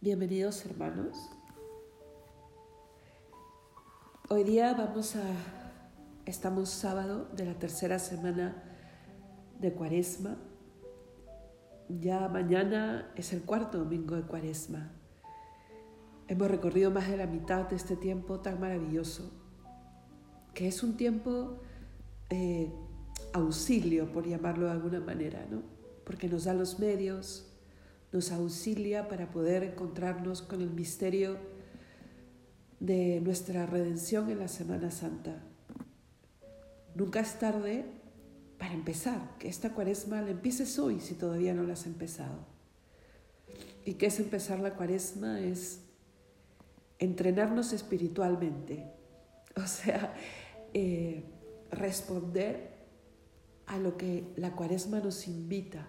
Bienvenidos hermanos. Hoy día vamos a, estamos sábado de la tercera semana de Cuaresma. Ya mañana es el cuarto domingo de Cuaresma. Hemos recorrido más de la mitad de este tiempo tan maravilloso, que es un tiempo eh, auxilio, por llamarlo de alguna manera, ¿no? Porque nos da los medios, nos auxilia para poder encontrarnos con el misterio de nuestra redención en la Semana Santa. Nunca es tarde para empezar, que esta cuaresma la empieces hoy si todavía no la has empezado. ¿Y qué es empezar la cuaresma? Es entrenarnos espiritualmente, o sea, eh, responder a lo que la cuaresma nos invita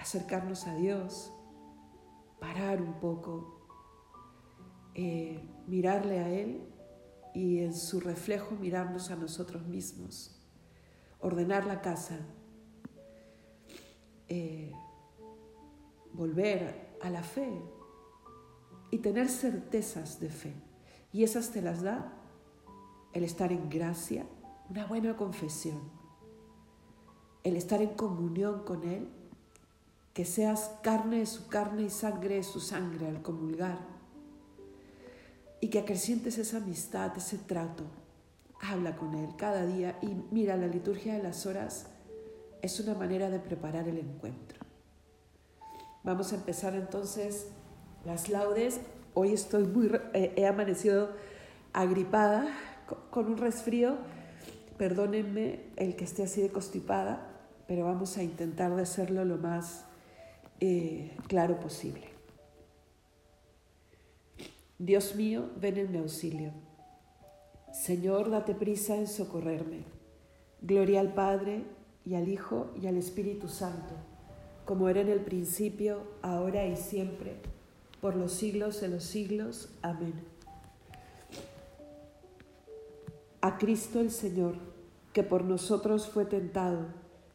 acercarnos a Dios, parar un poco, eh, mirarle a Él y en su reflejo mirarnos a nosotros mismos, ordenar la casa, eh, volver a la fe y tener certezas de fe. Y esas te las da el estar en gracia, una buena confesión, el estar en comunión con Él que seas carne de su carne y sangre de su sangre al comulgar. Y que acrecientes esa amistad, ese trato. Habla con Él cada día y mira, la liturgia de las horas es una manera de preparar el encuentro. Vamos a empezar entonces las laudes. Hoy estoy muy, eh, he amanecido agripada con un resfrío. Perdónenme el que esté así de constipada, pero vamos a intentar de hacerlo lo más eh, claro posible. Dios mío, ven en mi auxilio. Señor, date prisa en socorrerme. Gloria al Padre y al Hijo y al Espíritu Santo, como era en el principio, ahora y siempre, por los siglos de los siglos. Amén. A Cristo el Señor, que por nosotros fue tentado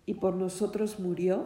y por nosotros murió,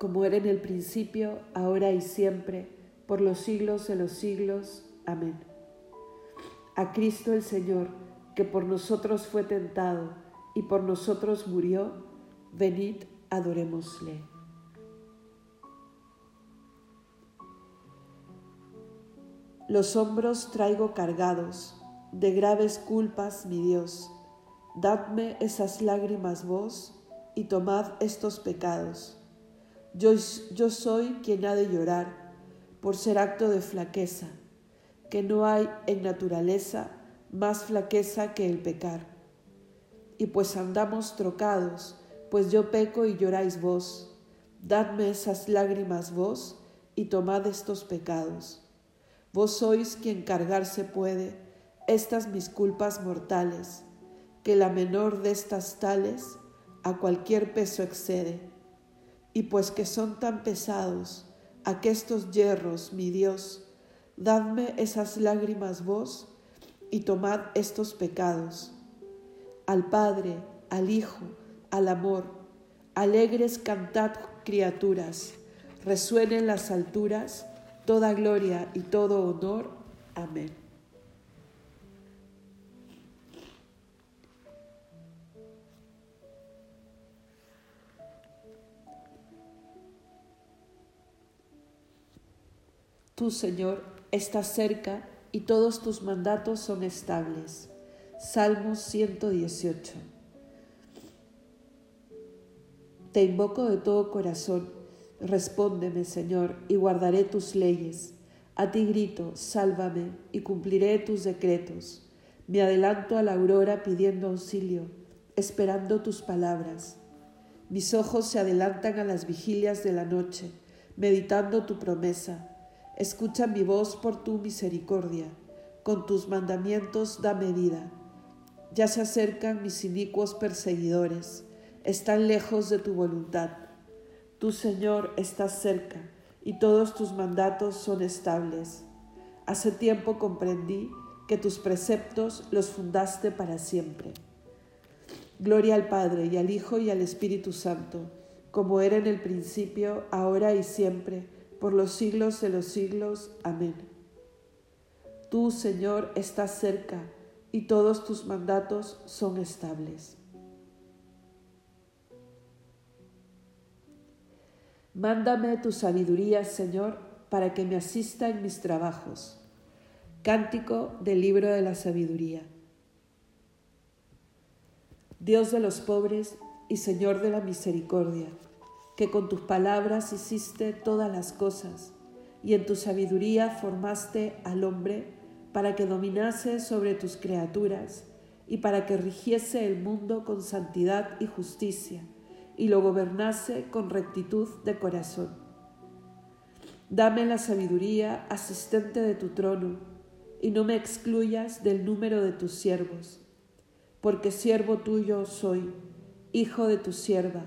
como era en el principio, ahora y siempre, por los siglos de los siglos. Amén. A Cristo el Señor, que por nosotros fue tentado y por nosotros murió, venid, adorémosle. Los hombros traigo cargados de graves culpas, mi Dios. Dadme esas lágrimas vos y tomad estos pecados yo, soy quien ha de llorar por ser acto de flaqueza, que no hay en naturaleza más flaqueza que el pecar. Y pues andamos trocados, pues yo peco y lloráis vos, dadme esas lágrimas vos y tomad estos pecados. Vos sois quien cargarse puede estas mis culpas mortales, que la menor de estas tales a cualquier peso excede y pues que son tan pesados aquestos hierros, mi Dios, dadme esas lágrimas vos y tomad estos pecados. al Padre, al Hijo, al amor. Alegres cantad criaturas, resuene en las alturas toda gloria y todo honor. Amén. Tú, Señor, estás cerca y todos tus mandatos son estables. Salmo 118. Te invoco de todo corazón, respóndeme, Señor, y guardaré tus leyes. A ti grito, sálvame, y cumpliré tus decretos. Me adelanto a la aurora pidiendo auxilio, esperando tus palabras. Mis ojos se adelantan a las vigilias de la noche, meditando tu promesa Escucha mi voz por tu misericordia, con tus mandamientos dame vida. Ya se acercan mis inicuos perseguidores, están lejos de tu voluntad. Tu Señor, estás cerca, y todos tus mandatos son estables. Hace tiempo comprendí que tus preceptos los fundaste para siempre. Gloria al Padre y al Hijo y al Espíritu Santo, como era en el principio, ahora y siempre, por los siglos de los siglos. Amén. Tú, Señor, estás cerca y todos tus mandatos son estables. Mándame tu sabiduría, Señor, para que me asista en mis trabajos. Cántico del libro de la sabiduría. Dios de los pobres y Señor de la misericordia que con tus palabras hiciste todas las cosas y en tu sabiduría formaste al hombre para que dominase sobre tus criaturas y para que rigiese el mundo con santidad y justicia y lo gobernase con rectitud de corazón. Dame la sabiduría asistente de tu trono y no me excluyas del número de tus siervos, porque siervo tuyo soy, hijo de tu sierva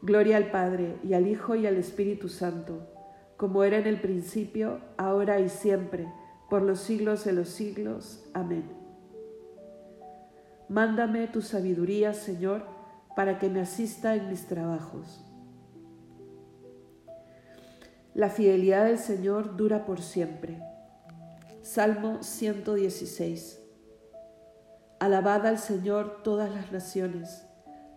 Gloria al Padre y al Hijo y al Espíritu Santo, como era en el principio, ahora y siempre, por los siglos de los siglos. Amén. Mándame tu sabiduría, Señor, para que me asista en mis trabajos. La fidelidad del Señor dura por siempre. Salmo 116. Alabad al Señor todas las naciones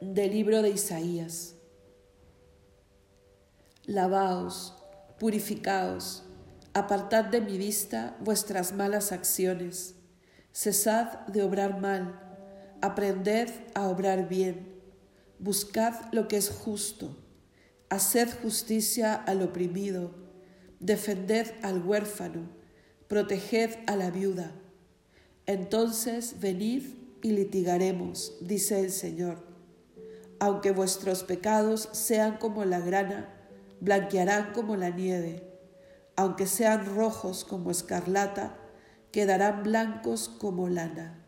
del libro de Isaías. Lavaos, purificaos, apartad de mi vista vuestras malas acciones, cesad de obrar mal, aprended a obrar bien, buscad lo que es justo, haced justicia al oprimido, defended al huérfano, proteged a la viuda. Entonces venid y litigaremos, dice el Señor aunque vuestros pecados sean como la grana, blanquearán como la nieve. Aunque sean rojos como escarlata, quedarán blancos como lana.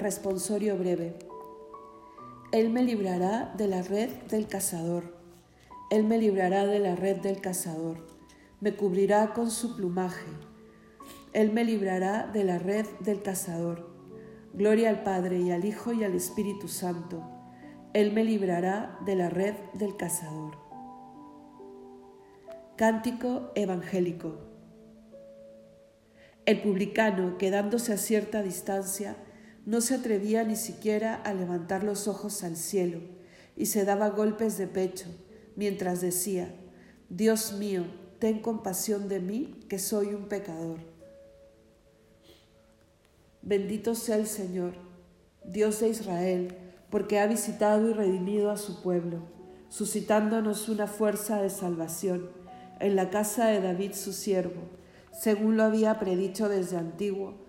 Responsorio breve. Él me librará de la red del cazador. Él me librará de la red del cazador. Me cubrirá con su plumaje. Él me librará de la red del cazador. Gloria al Padre y al Hijo y al Espíritu Santo. Él me librará de la red del cazador. Cántico evangélico. El publicano, quedándose a cierta distancia, no se atrevía ni siquiera a levantar los ojos al cielo y se daba golpes de pecho mientras decía, Dios mío, ten compasión de mí, que soy un pecador. Bendito sea el Señor, Dios de Israel, porque ha visitado y redimido a su pueblo, suscitándonos una fuerza de salvación en la casa de David su siervo, según lo había predicho desde antiguo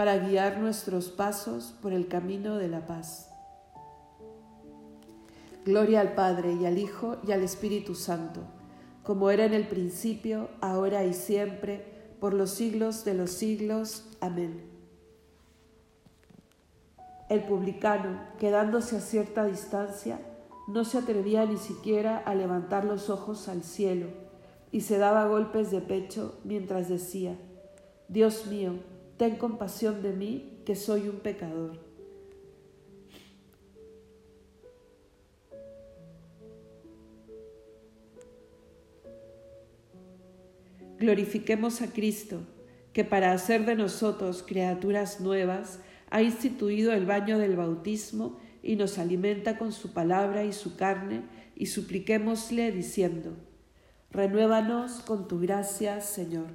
para guiar nuestros pasos por el camino de la paz. Gloria al Padre y al Hijo y al Espíritu Santo, como era en el principio, ahora y siempre, por los siglos de los siglos. Amén. El publicano, quedándose a cierta distancia, no se atrevía ni siquiera a levantar los ojos al cielo y se daba golpes de pecho mientras decía, Dios mío, ten compasión de mí, que soy un pecador. Glorifiquemos a Cristo, que para hacer de nosotros criaturas nuevas ha instituido el baño del bautismo y nos alimenta con su palabra y su carne, y supliquémosle diciendo, Renuévanos con tu gracia, Señor.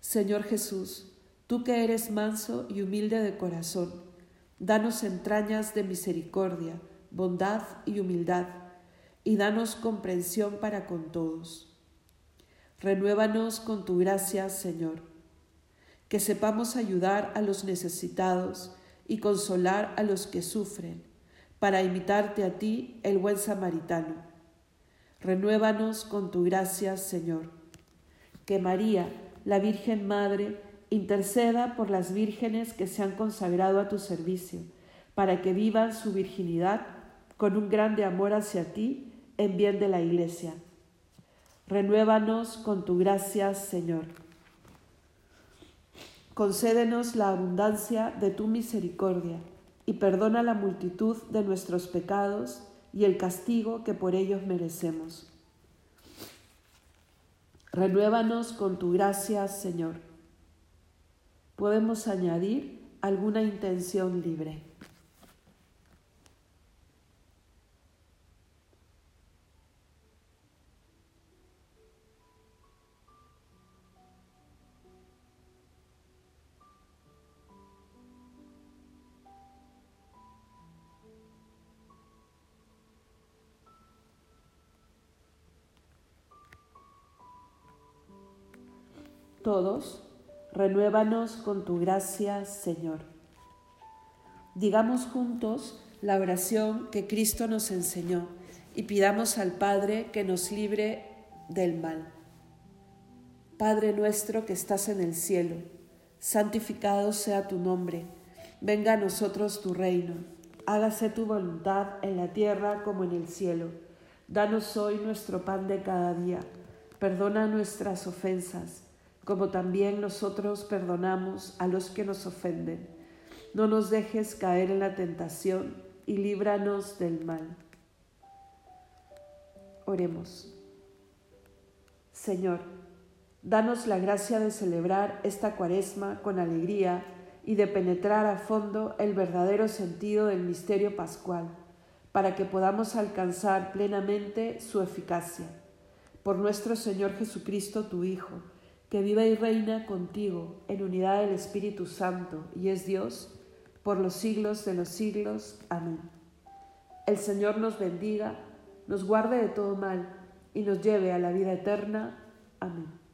Señor Jesús, Tú que eres manso y humilde de corazón, danos entrañas de misericordia, bondad y humildad, y danos comprensión para con todos. Renuévanos con tu gracia, Señor, que sepamos ayudar a los necesitados y consolar a los que sufren, para imitarte a ti, el buen samaritano. Renuévanos con tu gracia, Señor. Que María, la Virgen Madre, interceda por las vírgenes que se han consagrado a tu servicio, para que vivan su virginidad con un grande amor hacia ti en bien de la Iglesia. Renuévanos con tu gracia, Señor. Concédenos la abundancia de tu misericordia y perdona la multitud de nuestros pecados y el castigo que por ellos merecemos. Renuévanos con tu gracia, Señor podemos añadir alguna intención libre. Todos Renuévanos con tu gracia, Señor. Digamos juntos la oración que Cristo nos enseñó y pidamos al Padre que nos libre del mal. Padre nuestro que estás en el cielo, santificado sea tu nombre, venga a nosotros tu reino, hágase tu voluntad en la tierra como en el cielo. Danos hoy nuestro pan de cada día, perdona nuestras ofensas como también nosotros perdonamos a los que nos ofenden. No nos dejes caer en la tentación y líbranos del mal. Oremos. Señor, danos la gracia de celebrar esta cuaresma con alegría y de penetrar a fondo el verdadero sentido del misterio pascual, para que podamos alcanzar plenamente su eficacia. Por nuestro Señor Jesucristo, tu Hijo, que vive y reina contigo en unidad del Espíritu Santo y es Dios, por los siglos de los siglos. Amén. El Señor nos bendiga, nos guarde de todo mal y nos lleve a la vida eterna. Amén.